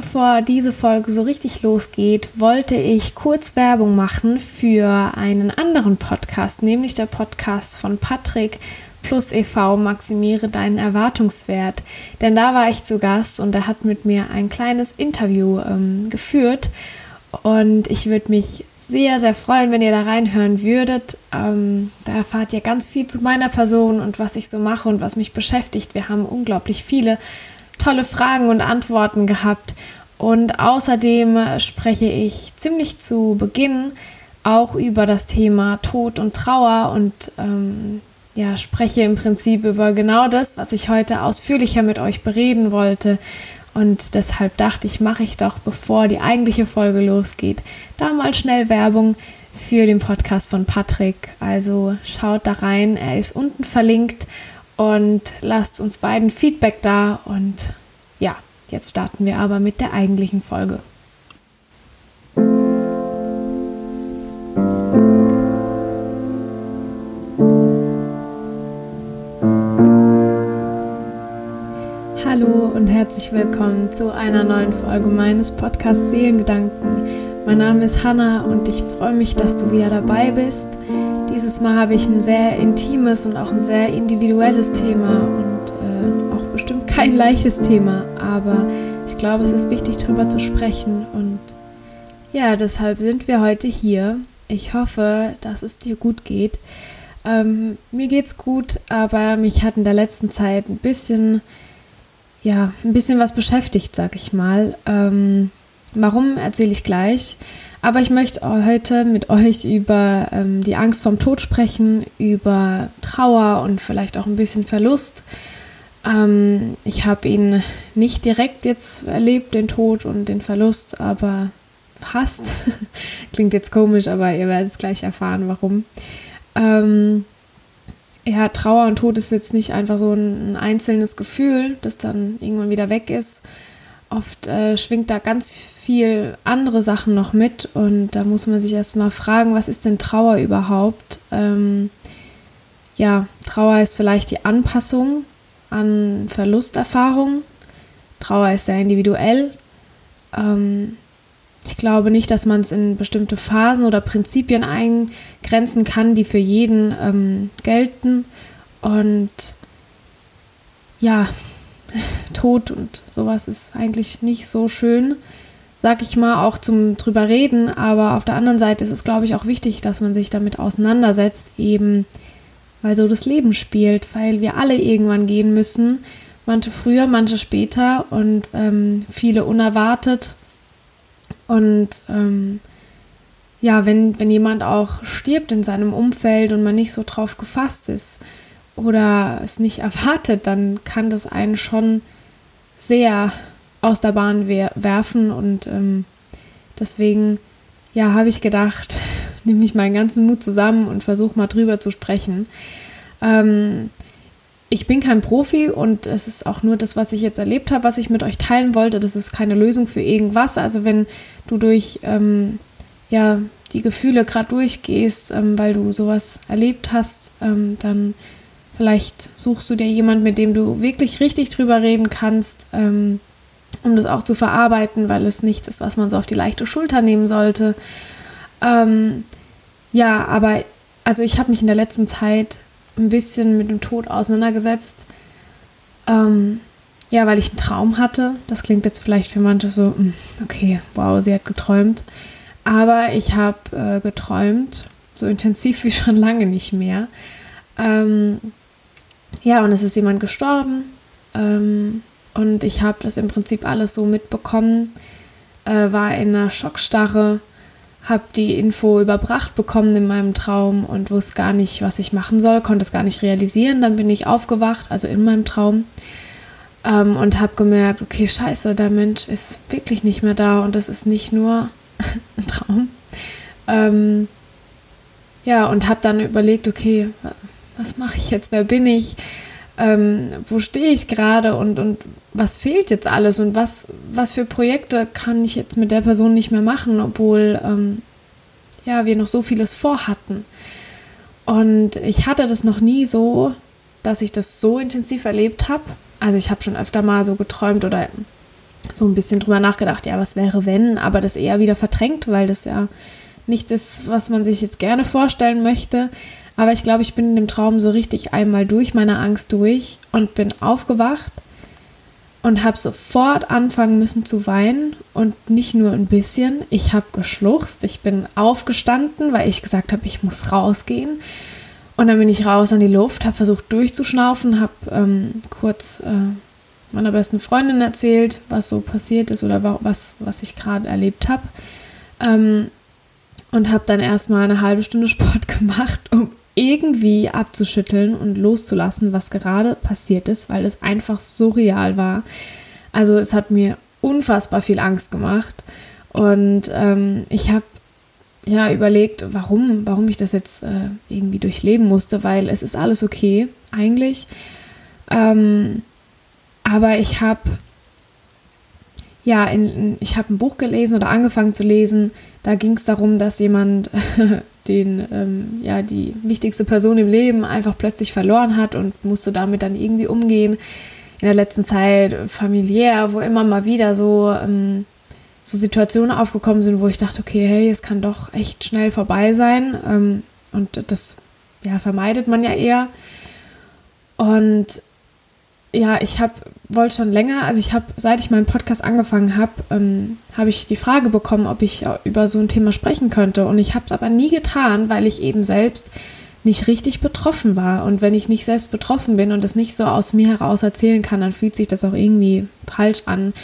bevor diese Folge so richtig losgeht, wollte ich kurz Werbung machen für einen anderen Podcast, nämlich der Podcast von Patrick plus e.V. Maximiere deinen Erwartungswert. Denn da war ich zu Gast und er hat mit mir ein kleines Interview ähm, geführt. Und ich würde mich sehr, sehr freuen, wenn ihr da reinhören würdet. Ähm, da erfahrt ihr ganz viel zu meiner Person und was ich so mache und was mich beschäftigt. Wir haben unglaublich viele tolle Fragen und Antworten gehabt. Und außerdem spreche ich ziemlich zu Beginn auch über das Thema Tod und Trauer und ähm, ja, spreche im Prinzip über genau das, was ich heute ausführlicher mit euch bereden wollte. Und deshalb dachte ich, mache ich doch, bevor die eigentliche Folge losgeht, da mal schnell Werbung für den Podcast von Patrick. Also schaut da rein, er ist unten verlinkt und lasst uns beiden Feedback da. Und ja, jetzt starten wir aber mit der eigentlichen Folge. und herzlich willkommen zu einer neuen Folge meines Podcasts Seelengedanken. Mein Name ist Hanna und ich freue mich, dass du wieder dabei bist. Dieses Mal habe ich ein sehr intimes und auch ein sehr individuelles Thema und äh, auch bestimmt kein leichtes Thema, aber ich glaube, es ist wichtig, darüber zu sprechen und ja, deshalb sind wir heute hier. Ich hoffe, dass es dir gut geht. Ähm, mir geht's gut, aber mich hat in der letzten Zeit ein bisschen ja, ein bisschen was beschäftigt, sag ich mal. Ähm, warum erzähle ich gleich. Aber ich möchte heute mit euch über ähm, die Angst vom Tod sprechen, über Trauer und vielleicht auch ein bisschen Verlust. Ähm, ich habe ihn nicht direkt jetzt erlebt, den Tod und den Verlust, aber fast. Klingt jetzt komisch, aber ihr werdet es gleich erfahren, warum. Ähm, ja, Trauer und Tod ist jetzt nicht einfach so ein, einzelnes Gefühl, das dann irgendwann wieder weg ist. Oft äh, schwingt da ganz viel andere Sachen noch mit und da muss man sich erstmal fragen, was ist denn Trauer überhaupt? Ähm, ja, Trauer ist vielleicht die Anpassung an Verlusterfahrungen. Trauer ist sehr individuell. Ähm, ich glaube nicht, dass man es in bestimmte Phasen oder Prinzipien eingrenzen kann, die für jeden ähm, gelten. Und ja, Tod und sowas ist eigentlich nicht so schön, sag ich mal, auch zum drüber reden. Aber auf der anderen Seite ist es, glaube ich, auch wichtig, dass man sich damit auseinandersetzt, eben weil so das Leben spielt, weil wir alle irgendwann gehen müssen. Manche früher, manche später und ähm, viele unerwartet und ähm, ja, wenn, wenn jemand auch stirbt in seinem Umfeld und man nicht so drauf gefasst ist oder es nicht erwartet, dann kann das einen schon sehr aus der Bahn werfen. Und ähm, deswegen, ja, habe ich gedacht, nehme ich meinen ganzen Mut zusammen und versuche mal drüber zu sprechen. Ähm, ich bin kein Profi und es ist auch nur das, was ich jetzt erlebt habe, was ich mit euch teilen wollte. Das ist keine Lösung für irgendwas. Also wenn du durch ähm, ja, die Gefühle gerade durchgehst, ähm, weil du sowas erlebt hast, ähm, dann vielleicht suchst du dir jemand, mit dem du wirklich richtig drüber reden kannst, ähm, um das auch zu verarbeiten, weil es nichts ist, was man so auf die leichte Schulter nehmen sollte. Ähm, ja, aber also ich habe mich in der letzten Zeit ein bisschen mit dem Tod auseinandergesetzt. Ähm, ja, weil ich einen Traum hatte. Das klingt jetzt vielleicht für manche so, hm, okay, wow, sie hat geträumt. Aber ich habe äh, geträumt, so intensiv wie schon lange nicht mehr. Ähm, ja, und es ist jemand gestorben. Ähm, und ich habe das im Prinzip alles so mitbekommen, äh, war in einer Schockstarre habe die Info überbracht bekommen in meinem Traum und wusste gar nicht, was ich machen soll, konnte es gar nicht realisieren. Dann bin ich aufgewacht, also in meinem Traum, ähm, und habe gemerkt, okay, scheiße, der Mensch ist wirklich nicht mehr da und das ist nicht nur ein Traum. Ähm, ja, und habe dann überlegt, okay, was mache ich jetzt, wer bin ich? ähm, wo stehe ich gerade und, und was fehlt jetzt alles und was, was für Projekte kann ich jetzt mit der Person nicht mehr machen, obwohl ähm, ja, wir noch so vieles vorhatten. Und ich hatte das noch nie so, dass ich das so intensiv erlebt habe. Also ich habe schon öfter mal so geträumt oder so ein bisschen drüber nachgedacht, ja, was wäre wenn, aber das eher wieder verdrängt, weil das ja nichts ist, was man sich jetzt gerne vorstellen möchte. Aber ich glaube, ich bin in dem Traum so richtig einmal durch meine Angst durch und bin aufgewacht und habe sofort anfangen müssen zu weinen und nicht nur ein bisschen. Ich habe geschluchzt, ich bin aufgestanden, weil ich gesagt habe, ich muss rausgehen. Und dann bin ich raus an die Luft, habe versucht durchzuschnaufen, habe ähm, kurz äh, meiner besten Freundin erzählt, was so passiert ist oder was, was ich gerade erlebt habe. Ähm, und habe dann erstmal eine halbe Stunde Sport gemacht, um irgendwie abzuschütteln und loszulassen, was gerade passiert ist, weil es einfach so real war. Also es hat mir unfassbar viel Angst gemacht und ähm, ich habe ja überlegt, warum, warum ich das jetzt äh, irgendwie durchleben musste, weil es ist alles okay eigentlich. Ähm, aber ich habe ja, in, ich habe ein Buch gelesen oder angefangen zu lesen. Da ging es darum, dass jemand den, ähm, ja, die wichtigste Person im Leben einfach plötzlich verloren hat und musste damit dann irgendwie umgehen. In der letzten Zeit familiär, wo immer mal wieder so, ähm, so Situationen aufgekommen sind, wo ich dachte, okay, hey, es kann doch echt schnell vorbei sein. Ähm, und das ja, vermeidet man ja eher. Und ja, ich habe wollte schon länger, also ich habe, seit ich meinen Podcast angefangen habe, ähm, habe ich die Frage bekommen, ob ich über so ein Thema sprechen könnte. Und ich habe es aber nie getan, weil ich eben selbst nicht richtig betroffen war. Und wenn ich nicht selbst betroffen bin und es nicht so aus mir heraus erzählen kann, dann fühlt sich das auch irgendwie falsch an.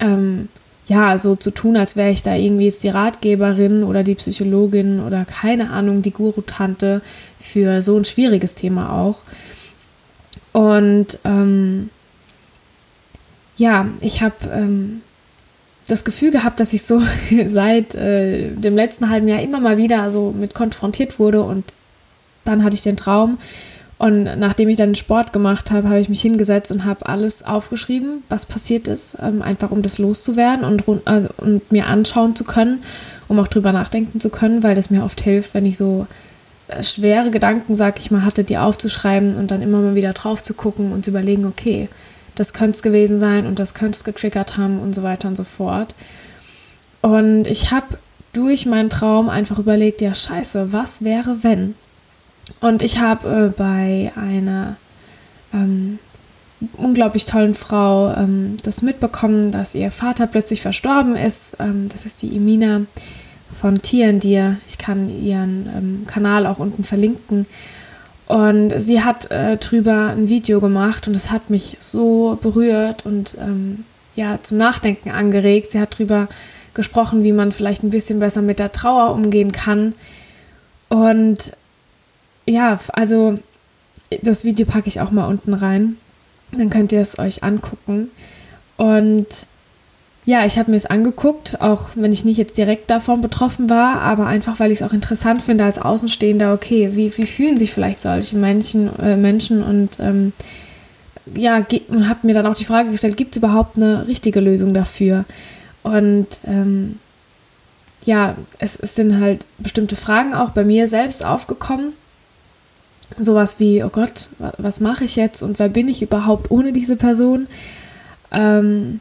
Ähm, ja, so zu tun, als wäre ich da irgendwie jetzt die Ratgeberin oder die Psychologin oder keine Ahnung, die Guru-Tante für so ein schwieriges Thema auch. Und ähm, ja, ich habe ähm, das Gefühl gehabt, dass ich so seit äh, dem letzten halben Jahr immer mal wieder so mit konfrontiert wurde und dann hatte ich den Traum. Und nachdem ich dann Sport gemacht habe, habe ich mich hingesetzt und habe alles aufgeschrieben, was passiert ist, ähm, einfach um das loszuwerden und, also, und mir anschauen zu können, um auch drüber nachdenken zu können, weil das mir oft hilft, wenn ich so schwere Gedanken, sag ich mal, hatte, die aufzuschreiben und dann immer mal wieder drauf zu gucken und zu überlegen, okay, das könnte es gewesen sein und das könnte es getriggert haben und so weiter und so fort. Und ich habe durch meinen Traum einfach überlegt, ja scheiße, was wäre wenn? Und ich habe äh, bei einer ähm, unglaublich tollen Frau ähm, das mitbekommen, dass ihr Vater plötzlich verstorben ist. Ähm, das ist die Emina von Tieren dir. Ich kann ihren ähm, Kanal auch unten verlinken. Und sie hat äh, drüber ein Video gemacht und es hat mich so berührt und ähm, ja zum Nachdenken angeregt. Sie hat drüber gesprochen, wie man vielleicht ein bisschen besser mit der Trauer umgehen kann. Und ja, also das Video packe ich auch mal unten rein. Dann könnt ihr es euch angucken. Und ja, ich habe mir es angeguckt, auch wenn ich nicht jetzt direkt davon betroffen war, aber einfach, weil ich es auch interessant finde als Außenstehender, okay, wie, wie fühlen sich vielleicht solche Menschen, äh, Menschen und ähm, ja, und habe mir dann auch die Frage gestellt, gibt es überhaupt eine richtige Lösung dafür? Und ähm, ja, es, es sind halt bestimmte Fragen auch bei mir selbst aufgekommen. Sowas wie, oh Gott, was mache ich jetzt und wer bin ich überhaupt ohne diese Person? Ähm,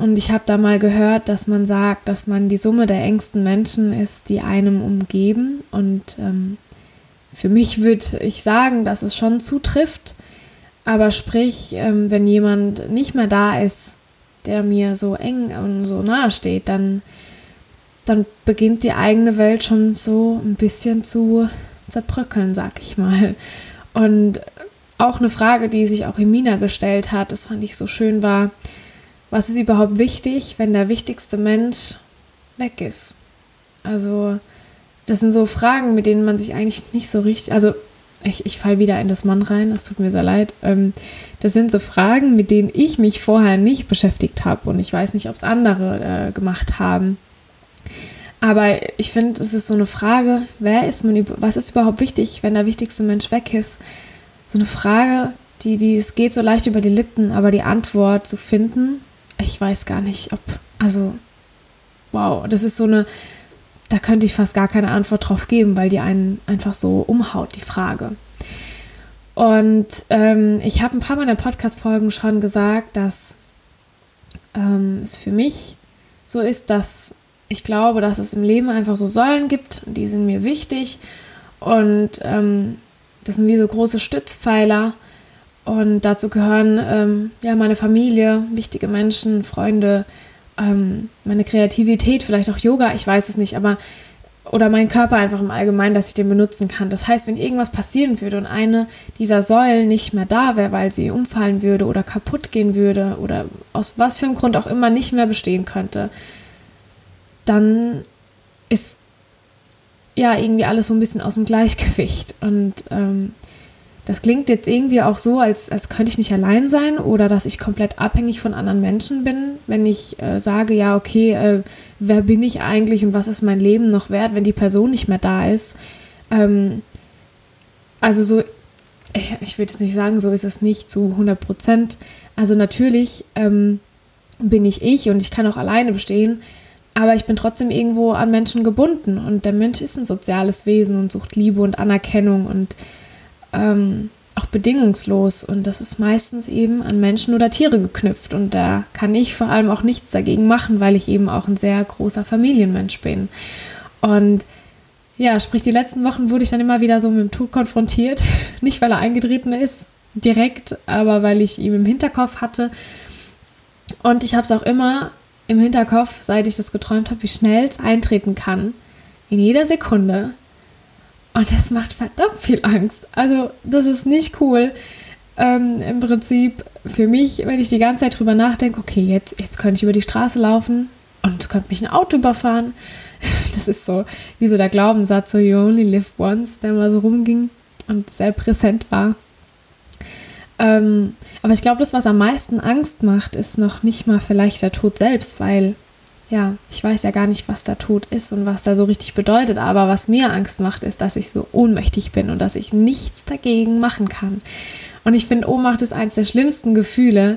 und ich habe da mal gehört, dass man sagt, dass man die Summe der engsten Menschen ist, die einem umgeben. Und ähm, für mich würde ich sagen, dass es schon zutrifft. Aber sprich, ähm, wenn jemand nicht mehr da ist, der mir so eng und so nahe steht, dann, dann beginnt die eigene Welt schon so ein bisschen zu zerbröckeln, sag ich mal. Und auch eine Frage, die sich auch Emina gestellt hat, das fand ich so schön, war, was ist überhaupt wichtig, wenn der wichtigste Mensch weg ist? Also, das sind so Fragen, mit denen man sich eigentlich nicht so richtig, also ich, ich falle wieder in das Mann rein, das tut mir sehr leid. Ähm, das sind so Fragen, mit denen ich mich vorher nicht beschäftigt habe und ich weiß nicht, ob es andere äh, gemacht haben. Aber ich finde, es ist so eine Frage, wer ist man, was ist überhaupt wichtig, wenn der wichtigste Mensch weg ist? So eine Frage, die, die, es geht so leicht über die Lippen, aber die Antwort zu finden, ich weiß gar nicht, ob, also, wow, das ist so eine, da könnte ich fast gar keine Antwort drauf geben, weil die einen einfach so umhaut, die Frage. Und ähm, ich habe ein paar Mal in der Podcast-Folgen schon gesagt, dass ähm, es für mich so ist, dass ich glaube, dass es im Leben einfach so Säulen gibt, die sind mir wichtig und ähm, das sind wie so große Stützpfeiler und dazu gehören ähm, ja meine Familie, wichtige Menschen, Freunde, ähm, meine Kreativität, vielleicht auch Yoga, ich weiß es nicht, aber oder mein Körper einfach im Allgemeinen, dass ich den benutzen kann. Das heißt, wenn irgendwas passieren würde und eine dieser Säulen nicht mehr da wäre, weil sie umfallen würde oder kaputt gehen würde oder aus was für einem Grund auch immer nicht mehr bestehen könnte, dann ist ja irgendwie alles so ein bisschen aus dem Gleichgewicht. Und ähm, das klingt jetzt irgendwie auch so, als, als könnte ich nicht allein sein oder dass ich komplett abhängig von anderen Menschen bin, wenn ich äh, sage, ja, okay, äh, wer bin ich eigentlich und was ist mein Leben noch wert, wenn die Person nicht mehr da ist. Ähm, also so, ich würde es nicht sagen, so ist es nicht zu 100 Prozent. Also natürlich ähm, bin ich ich und ich kann auch alleine bestehen, aber ich bin trotzdem irgendwo an Menschen gebunden und der Mensch ist ein soziales Wesen und sucht Liebe und Anerkennung und ähm, auch bedingungslos und das ist meistens eben an Menschen oder Tiere geknüpft und da kann ich vor allem auch nichts dagegen machen, weil ich eben auch ein sehr großer Familienmensch bin. Und ja, sprich, die letzten Wochen wurde ich dann immer wieder so mit dem Tod konfrontiert. Nicht, weil er eingetreten ist, direkt, aber weil ich ihn im Hinterkopf hatte. Und ich habe es auch immer im Hinterkopf, seit ich das geträumt habe, wie schnell es eintreten kann. In jeder Sekunde. Und das macht verdammt viel Angst. Also, das ist nicht cool. Ähm, Im Prinzip für mich, wenn ich die ganze Zeit drüber nachdenke, okay, jetzt, jetzt könnte ich über die Straße laufen und es könnte mich ein Auto überfahren. Das ist so wie so der Glaubenssatz, so you only live once, der mal so rumging und sehr präsent war. Ähm, aber ich glaube, das, was am meisten Angst macht, ist noch nicht mal vielleicht der Tod selbst, weil ja, ich weiß ja gar nicht, was der Tod ist und was da so richtig bedeutet, aber was mir Angst macht, ist, dass ich so ohnmächtig bin und dass ich nichts dagegen machen kann. Und ich finde, Ohnmacht ist eines der schlimmsten Gefühle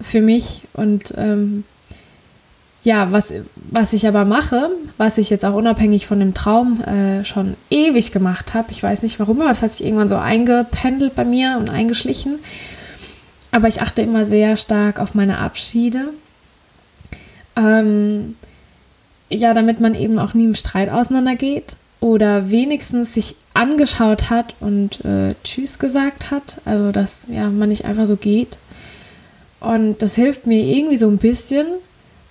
für mich und ähm, ja, was, was ich aber mache, was ich jetzt auch unabhängig von dem Traum äh, schon ewig gemacht habe, ich weiß nicht warum, aber das hat sich irgendwann so eingependelt bei mir und eingeschlichen. Aber ich achte immer sehr stark auf meine Abschiede ähm, ja, damit man eben auch nie im Streit auseinandergeht oder wenigstens sich angeschaut hat und äh, Tschüss gesagt hat. Also, dass ja, man nicht einfach so geht. Und das hilft mir irgendwie so ein bisschen,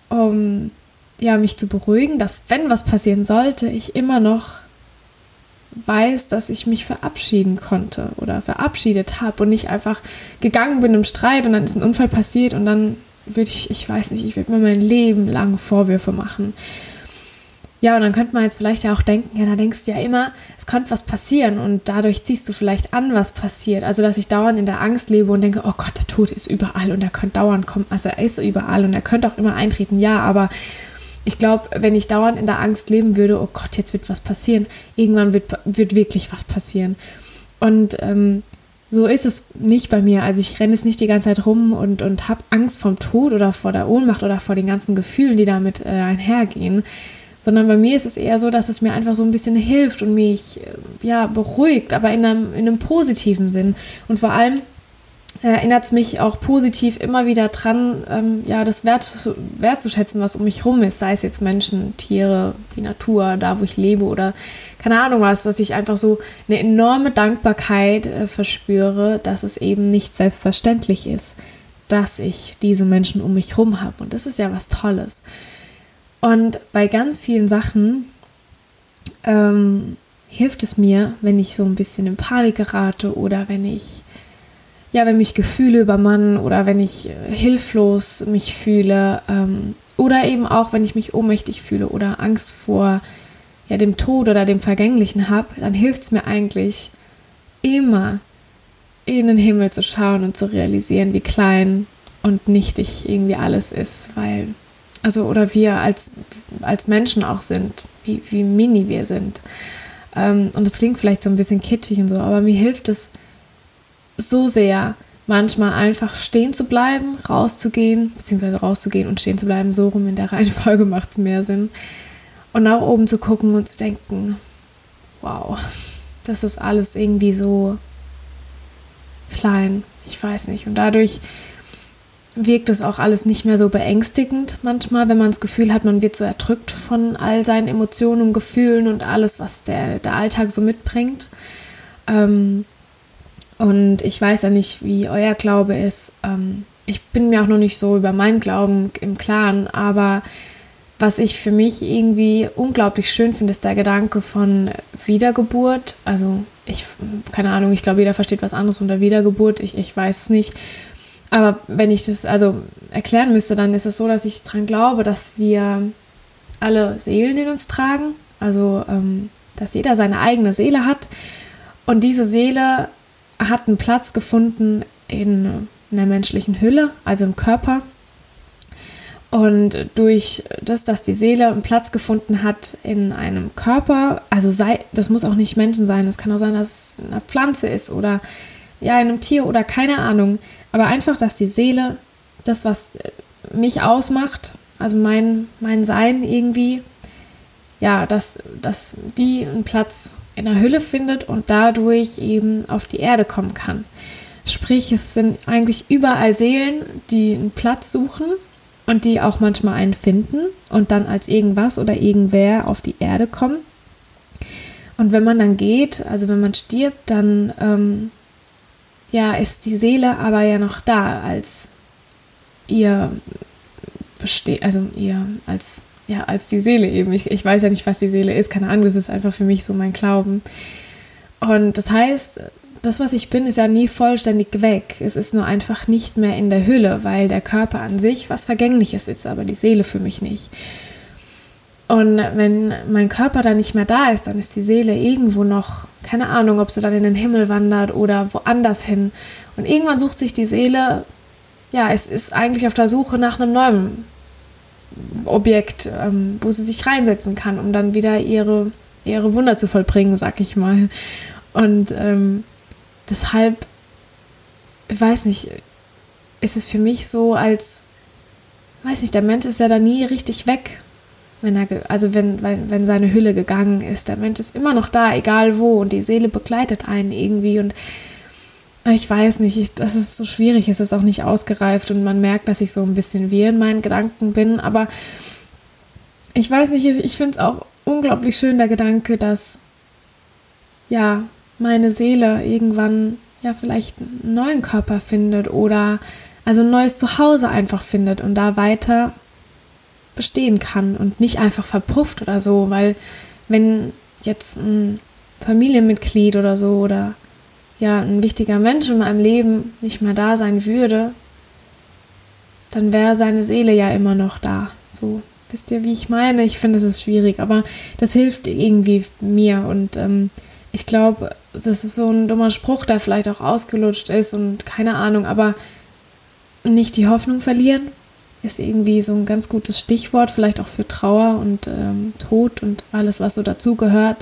um ja, mich zu beruhigen, dass wenn was passieren sollte, ich immer noch weiß, dass ich mich verabschieden konnte oder verabschiedet habe und nicht einfach gegangen bin im Streit und dann ist ein Unfall passiert und dann würde ich, ich weiß nicht, ich würde mir mein Leben lang Vorwürfe machen. Ja, und dann könnte man jetzt vielleicht ja auch denken, ja, da denkst du ja immer, es könnte was passieren und dadurch ziehst du vielleicht an, was passiert. Also, dass ich dauernd in der Angst lebe und denke, oh Gott, der Tod ist überall und er könnte dauernd kommen. Also, er ist überall und er könnte auch immer eintreten, ja, aber ich glaube, wenn ich dauernd in der Angst leben würde, oh Gott, jetzt wird was passieren, irgendwann wird, wird wirklich was passieren. Und ähm, so ist es nicht bei mir. Also ich renne es nicht die ganze Zeit rum und, und habe Angst vom Tod oder vor der Ohnmacht oder vor den ganzen Gefühlen, die damit äh, einhergehen. Sondern bei mir ist es eher so, dass es mir einfach so ein bisschen hilft und mich äh, ja, beruhigt, aber in einem, in einem positiven Sinn. Und vor allem erinnert es mich auch positiv immer wieder dran, ähm, ja, das wert, wertzuschätzen, was um mich rum ist, sei es jetzt Menschen, Tiere, die Natur, da wo ich lebe oder keine Ahnung was, dass ich einfach so eine enorme Dankbarkeit äh, verspüre, dass es eben nicht selbstverständlich ist, dass ich diese Menschen um mich rum habe. Und das ist ja was Tolles. Und bei ganz vielen Sachen ähm, hilft es mir, wenn ich so ein bisschen in Panik gerate oder wenn ich ja, wenn mich Gefühle übermannen oder wenn ich äh, hilflos mich fühle ähm, oder eben auch, wenn ich mich ohnmächtig fühle oder Angst vor ja, dem Tod oder dem Vergänglichen habe, dann hilft es mir eigentlich immer in den Himmel zu schauen und zu realisieren, wie klein und nichtig irgendwie alles ist, weil, also, oder wir als, als Menschen auch sind, wie, wie mini wir sind. Ähm, und das klingt vielleicht so ein bisschen kitschig und so, aber mir hilft es, so sehr, manchmal einfach stehen zu bleiben, rauszugehen, beziehungsweise rauszugehen und stehen zu bleiben, so rum in der Reihenfolge macht es mehr Sinn. Und nach oben zu gucken und zu denken, wow, das ist alles irgendwie so klein, ich weiß nicht. Und dadurch wirkt es auch alles nicht mehr so beängstigend manchmal, wenn man das Gefühl hat, man wird so erdrückt von all seinen Emotionen und Gefühlen und alles, was der, der Alltag so mitbringt. Ähm, und ich weiß ja nicht, wie euer Glaube ist. Ähm, ich bin mir auch noch nicht so über meinen Glauben im Klaren, aber was ich für mich irgendwie unglaublich schön finde, ist der Gedanke von Wiedergeburt. Also ich, keine Ahnung, ich glaube, jeder versteht was anderes unter Wiedergeburt. Ich, ich weiß es nicht. Aber wenn ich das also erklären müsste, dann ist es so, dass ich daran glaube, dass wir alle Seelen in uns tragen. Also, ähm, dass jeder seine eigene Seele hat. Und diese Seele hat einen Platz gefunden in einer menschlichen Hülle, also im Körper. Und durch das, dass die Seele einen Platz gefunden hat in einem Körper, also sei, das muss auch nicht Menschen sein, es kann auch sein, dass es eine Pflanze ist oder ja, in einem Tier oder keine Ahnung, aber einfach, dass die Seele, das, was mich ausmacht, also mein, mein Sein irgendwie, ja, dass, dass die einen Platz in der Hülle findet und dadurch eben auf die Erde kommen kann. Sprich, es sind eigentlich überall Seelen, die einen Platz suchen und die auch manchmal einen finden und dann als irgendwas oder irgendwer auf die Erde kommen. Und wenn man dann geht, also wenn man stirbt, dann ähm, ja, ist die Seele aber ja noch da als ihr besteht, also ihr als ja, als die Seele eben. Ich, ich weiß ja nicht, was die Seele ist, keine Ahnung, das ist einfach für mich so mein Glauben. Und das heißt, das, was ich bin, ist ja nie vollständig weg. Es ist nur einfach nicht mehr in der Hülle, weil der Körper an sich was Vergängliches ist, aber die Seele für mich nicht. Und wenn mein Körper dann nicht mehr da ist, dann ist die Seele irgendwo noch, keine Ahnung, ob sie dann in den Himmel wandert oder woanders hin. Und irgendwann sucht sich die Seele, ja, es ist eigentlich auf der Suche nach einem neuen Objekt, ähm, wo sie sich reinsetzen kann, um dann wieder ihre, ihre Wunder zu vollbringen, sag ich mal. Und ähm, deshalb, ich weiß nicht, ist es für mich so, als, weiß nicht, der Mensch ist ja da nie richtig weg, wenn er, also wenn, wenn, wenn seine Hülle gegangen ist. Der Mensch ist immer noch da, egal wo, und die Seele begleitet einen irgendwie und ich weiß nicht, ich, das ist so schwierig, es ist auch nicht ausgereift und man merkt, dass ich so ein bisschen wie in meinen Gedanken bin, aber ich weiß nicht, ich finde es auch unglaublich schön, der Gedanke, dass ja, meine Seele irgendwann ja vielleicht einen neuen Körper findet oder also ein neues Zuhause einfach findet und da weiter bestehen kann und nicht einfach verpufft oder so, weil wenn jetzt ein Familienmitglied oder so oder ja ein wichtiger Mensch in meinem Leben nicht mehr da sein würde, dann wäre seine Seele ja immer noch da. So, wisst ihr, wie ich meine? Ich finde, es ist schwierig, aber das hilft irgendwie mir und ähm, ich glaube, das ist so ein dummer Spruch, der vielleicht auch ausgelutscht ist und keine Ahnung, aber nicht die Hoffnung verlieren ist irgendwie so ein ganz gutes Stichwort, vielleicht auch für Trauer und ähm, Tod und alles, was so dazugehört,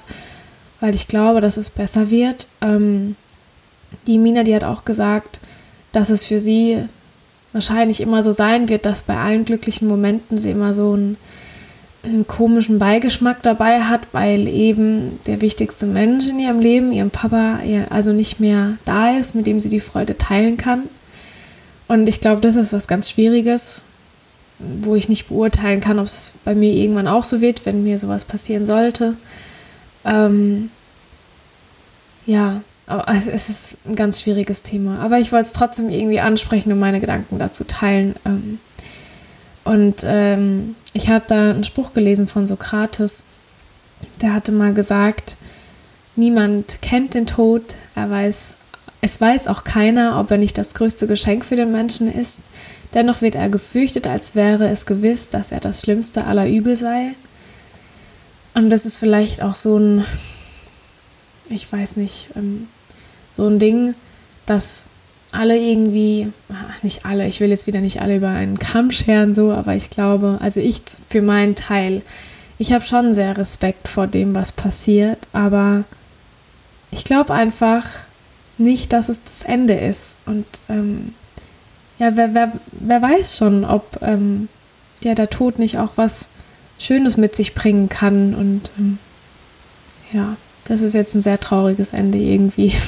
weil ich glaube, dass es besser wird. Ähm, die Mina, die hat auch gesagt, dass es für sie wahrscheinlich immer so sein wird, dass bei allen glücklichen Momenten sie immer so einen, einen komischen Beigeschmack dabei hat, weil eben der wichtigste Mensch in ihrem Leben, ihrem Papa, ihr also nicht mehr da ist, mit dem sie die Freude teilen kann. Und ich glaube, das ist was ganz Schwieriges, wo ich nicht beurteilen kann, ob es bei mir irgendwann auch so wird, wenn mir sowas passieren sollte. Ähm, ja, es ist ein ganz schwieriges Thema. Aber ich wollte es trotzdem irgendwie ansprechen und meine Gedanken dazu teilen. Ähm, und ähm, ich habe da einen Spruch gelesen von Sokrates. Der hatte mal gesagt, niemand kennt den Tod, er weiß, es weiß auch keiner, ob er nicht das größte Geschenk für den Menschen ist. Dennoch wird er gefürchtet, als wäre es gewiss, dass er das Schlimmste aller Übel sei. Und das ist vielleicht auch so ein, ich weiß nicht, ähm, so ein Ding, dass alle irgendwie, nicht alle, ich will jetzt wieder nicht alle über einen Kamm scheren, so, aber ich glaube, also ich für meinen Teil, ich habe schon sehr Respekt vor dem, was passiert, aber ich glaube einfach nicht, dass es das Ende ist. Und ähm, ja, wer, wer, wer weiß schon, ob ähm, ja, der Tod nicht auch was Schönes mit sich bringen kann. Und ähm, ja, das ist jetzt ein sehr trauriges Ende irgendwie.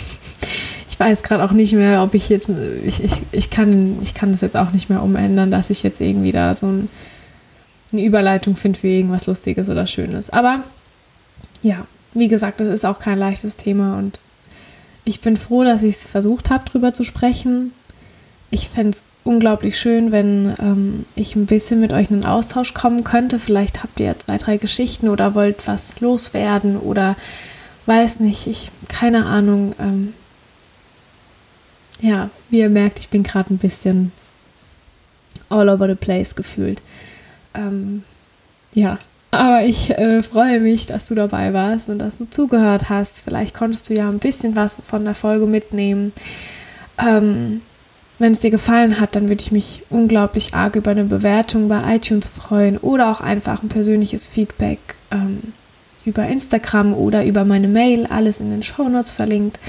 weiß gerade auch nicht mehr, ob ich jetzt, ich, ich, ich, kann, ich kann das jetzt auch nicht mehr umändern, dass ich jetzt irgendwie da so ein, eine Überleitung finde für irgendwas Lustiges oder Schönes. Aber ja, wie gesagt, das ist auch kein leichtes Thema und ich bin froh, dass ich es versucht habe, drüber zu sprechen. Ich fände es unglaublich schön, wenn ähm, ich ein bisschen mit euch in den Austausch kommen könnte. Vielleicht habt ihr ja zwei, drei Geschichten oder wollt was loswerden oder weiß nicht, ich, keine Ahnung. Ähm, ja, wie ihr merkt, ich bin gerade ein bisschen all over the place gefühlt. Ähm, ja, aber ich äh, freue mich, dass du dabei warst und dass du zugehört hast. Vielleicht konntest du ja ein bisschen was von der Folge mitnehmen. Ähm, wenn es dir gefallen hat, dann würde ich mich unglaublich arg über eine Bewertung bei iTunes freuen oder auch einfach ein persönliches Feedback ähm, über Instagram oder über meine Mail, alles in den Show Notes verlinkt.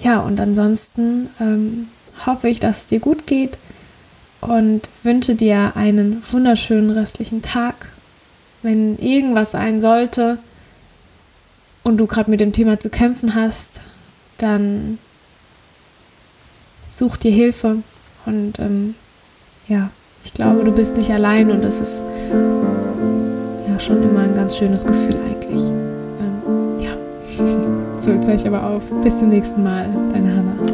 Ja, und ansonsten ähm, hoffe ich, dass es dir gut geht und wünsche dir einen wunderschönen restlichen Tag. Wenn irgendwas sein sollte und du gerade mit dem Thema zu kämpfen hast, dann such dir Hilfe und ähm, ja, ich glaube, du bist nicht allein und das ist schon immer ein ganz schönes Gefühl eigentlich. Ähm, ja, so jetzt höre ich aber auf. Bis zum nächsten Mal, deine Hannah.